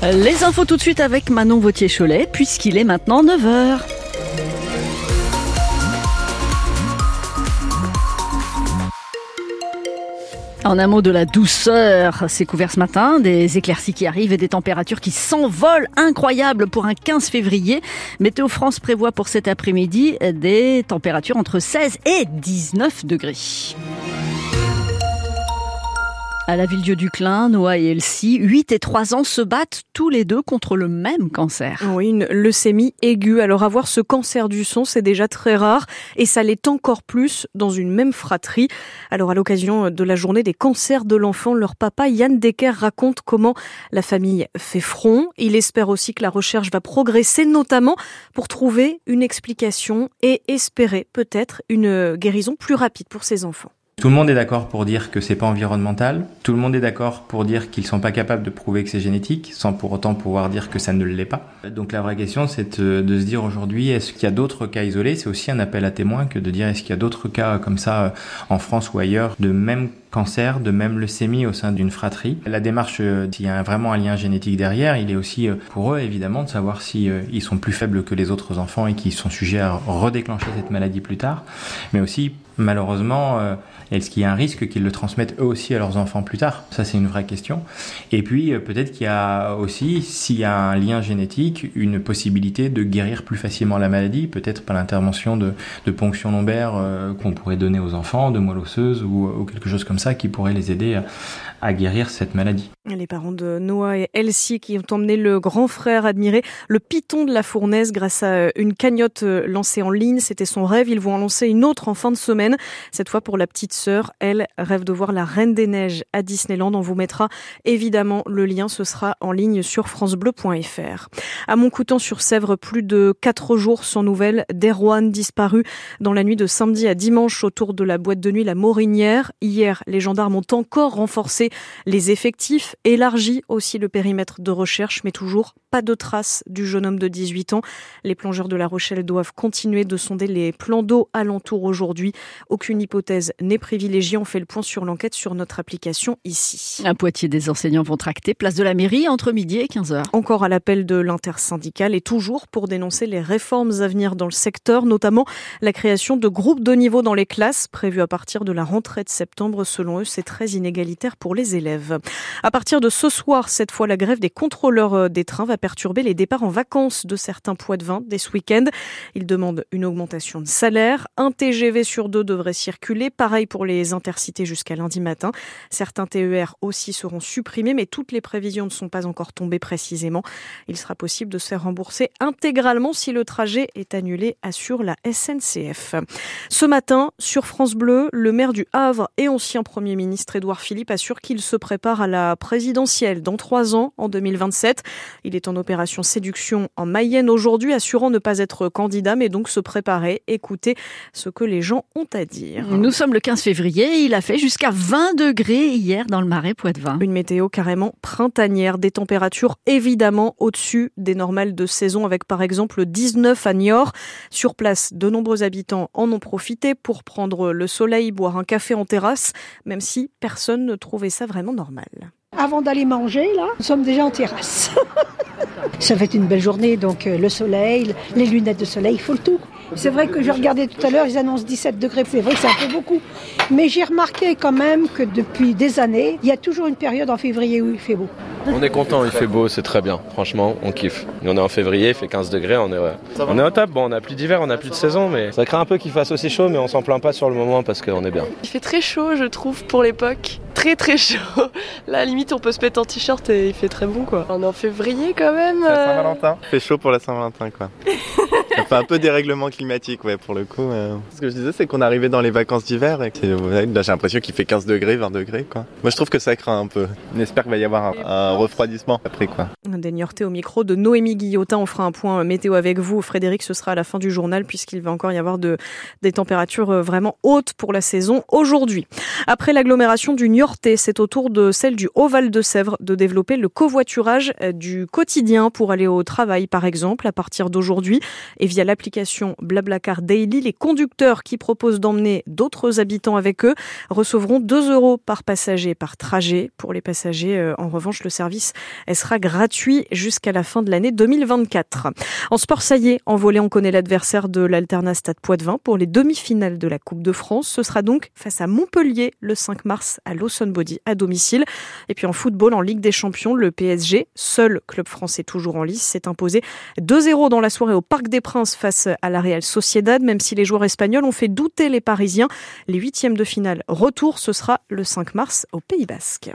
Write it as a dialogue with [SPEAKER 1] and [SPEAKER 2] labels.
[SPEAKER 1] Les infos tout de suite avec Manon Vautier-Cholet, puisqu'il est maintenant 9h. En un mot de la douceur, c'est couvert ce matin, des éclaircies qui arrivent et des températures qui s'envolent, incroyables pour un 15 février. Météo France prévoit pour cet après-midi des températures entre 16 et 19 degrés. À la Ville-Dieu-du-Clin, Noah et Elsie, 8 et 3 ans, se battent tous les deux contre le même cancer.
[SPEAKER 2] Oui, une leucémie aiguë. Alors avoir ce cancer du sang, c'est déjà très rare et ça l'est encore plus dans une même fratrie. Alors à l'occasion de la journée des cancers de l'enfant, leur papa Yann Decker raconte comment la famille fait front. Il espère aussi que la recherche va progresser, notamment pour trouver une explication et espérer peut-être une guérison plus rapide pour ses enfants.
[SPEAKER 3] Tout le monde est d'accord pour dire que c'est pas environnemental. Tout le monde est d'accord pour dire qu'ils sont pas capables de prouver que c'est génétique, sans pour autant pouvoir dire que ça ne l'est pas. Donc la vraie question, c'est de, se dire aujourd'hui, est-ce qu'il y a d'autres cas isolés? C'est aussi un appel à témoins que de dire est-ce qu'il y a d'autres cas comme ça euh, en France ou ailleurs de même cancer, de même leucémie au sein d'une fratrie. La démarche, euh, s'il y a vraiment un lien génétique derrière, il est aussi euh, pour eux évidemment de savoir si ils sont plus faibles que les autres enfants et qui sont sujets à redéclencher cette maladie plus tard, mais aussi malheureusement, euh, est-ce qu'il y a un risque qu'ils le transmettent eux aussi à leurs enfants plus tard? Ça, c'est une vraie question. Et puis, euh, peut-être qu'il y a aussi, s'il y a un lien génétique, une possibilité de guérir plus facilement la maladie, peut-être par l'intervention de, de ponctions lombaires euh, qu'on pourrait donner aux enfants, de moelle osseuse ou, ou, quelque chose comme ça qui pourrait les aider à, guérir cette maladie.
[SPEAKER 2] Les parents de Noah et Elsie qui ont emmené le grand frère admirer le piton de la fournaise grâce à une cagnotte lancée en ligne. C'était son rêve. Ils vont en lancer une autre en fin de semaine. Cette fois pour la petite sœur. Elle rêve de voir la Reine des Neiges à Disneyland. On vous mettra évidemment le lien. Ce sera en ligne sur francebleu.fr. À Montcoutan sur Sèvres, plus de quatre jours sans nouvelles d'Erwan disparu dans la nuit de samedi à dimanche autour de la boîte de nuit La Morinière. Hier, les gendarmes ont encore renforcé les effectifs, élargi aussi le périmètre de recherche, mais toujours pas de traces du jeune homme de 18 ans. Les plongeurs de La Rochelle doivent continuer de sonder les plans d'eau alentour aujourd'hui. Aucune hypothèse n'est privilégiée. On fait le point sur l'enquête sur notre application ici.
[SPEAKER 1] À Poitiers, des enseignants vont tracter place de la mairie entre midi et 15h.
[SPEAKER 2] Encore à l'appel de l'intersyndicale et toujours pour dénoncer les réformes à venir dans le secteur, notamment la création de groupes de niveau dans les classes prévues à partir de la rentrée de septembre. Selon eux, c'est très inégalitaire pour les élèves. À partir de ce soir, cette fois, la grève des contrôleurs euh, des trains va perturber les départs en vacances de certains poids de vin dès ce week-end. Ils demandent une augmentation de salaire. Un TGV sur deux devrait circuler. Pareil pour les intercités jusqu'à lundi matin. Certains TER aussi seront supprimés, mais toutes les prévisions ne sont pas encore tombées précisément. Il sera possible de se faire rembourser intégralement si le trajet est annulé, assure la SNCF. Ce matin, sur France Bleu, le maire du Havre et ancien Premier ministre Édouard Philippe assure qu'il se prépare à la présidentielle dans trois ans, en 2027. Il est en opération séduction en Mayenne aujourd'hui, assurant ne pas être candidat, mais donc se préparer, écouter ce que les gens ont à dire.
[SPEAKER 1] Nous sommes le 15 février, il a fait jusqu'à 20 degrés hier dans le marais Poitevin.
[SPEAKER 2] Une météo carrément printanière, des températures évidemment au-dessus des normales de saison, avec par exemple 19 à Niort. Sur place, de nombreux habitants en ont profité pour prendre le soleil, boire un café en terrasse, même si personne ne trouvait ça vraiment normal.
[SPEAKER 4] Avant d'aller manger, là, nous sommes déjà en terrasse. Ça être une belle journée, donc euh, le soleil, les lunettes de soleil, il faut le tout. C'est vrai que je regardais tout à l'heure, ils annoncent 17 degrés, c'est vrai que c'est beaucoup. Mais j'ai remarqué quand même que depuis des années, il y a toujours une période en février où il fait beau.
[SPEAKER 5] On est content, il fait beau, c'est très bien. Franchement, on kiffe. On est en février, il fait 15 degrés, on est, on est au top. Bon, on n'a plus d'hiver, on n'a plus de saison, mais ça craint un peu qu'il fasse aussi chaud, mais on s'en plaint pas sur le moment parce qu'on est bien.
[SPEAKER 6] Il fait très chaud, je trouve, pour l'époque. Très très chaud. Là, à la limite, on peut se mettre en t-shirt et il fait très bon, quoi. On est en février quand même.
[SPEAKER 7] La Saint-Valentin. Il fait chaud pour la Saint-Valentin, quoi. Ça fait un peu dérèglement climatique, ouais, pour le coup. Euh. Ce que je disais, c'est qu'on arrivait dans les vacances d'hiver et que, là, j'ai l'impression qu'il fait 15 degrés, 20 degrés, quoi. Moi, je trouve que ça craint un peu. On espère qu'il va y avoir un, un refroidissement après, quoi.
[SPEAKER 2] Des Niortais au micro de Noémie Guillotin. On fera un point météo avec vous. Frédéric, ce sera à la fin du journal puisqu'il va encore y avoir de, des températures euh, vraiment hautes pour la saison aujourd'hui. Après l'agglomération du Niortais, c'est au tour de celle du Haut-Val de Sèvres de développer le covoiturage euh, du quotidien pour aller au travail, par exemple, à partir d'aujourd'hui. Et via l'application Blablacar Daily, les conducteurs qui proposent d'emmener d'autres habitants avec eux recevront 2 euros par passager par trajet. Pour les passagers, euh, en revanche, le service sera gratuit jusqu'à la fin de l'année 2024. En sport, ça y est, en volée, on connaît l'adversaire de l'Alternat Stade Poitvin pour les demi-finales de la Coupe de France. Ce sera donc face à Montpellier le 5 mars à Lawson Body à domicile. Et puis en football, en Ligue des Champions, le PSG, seul club français toujours en lice, s'est imposé 2-0 dans la soirée au Parc des Princes face à la Real Sociedad, même si les joueurs espagnols ont fait douter les Parisiens. Les huitièmes de finale retour, ce sera le 5 mars au Pays Basque.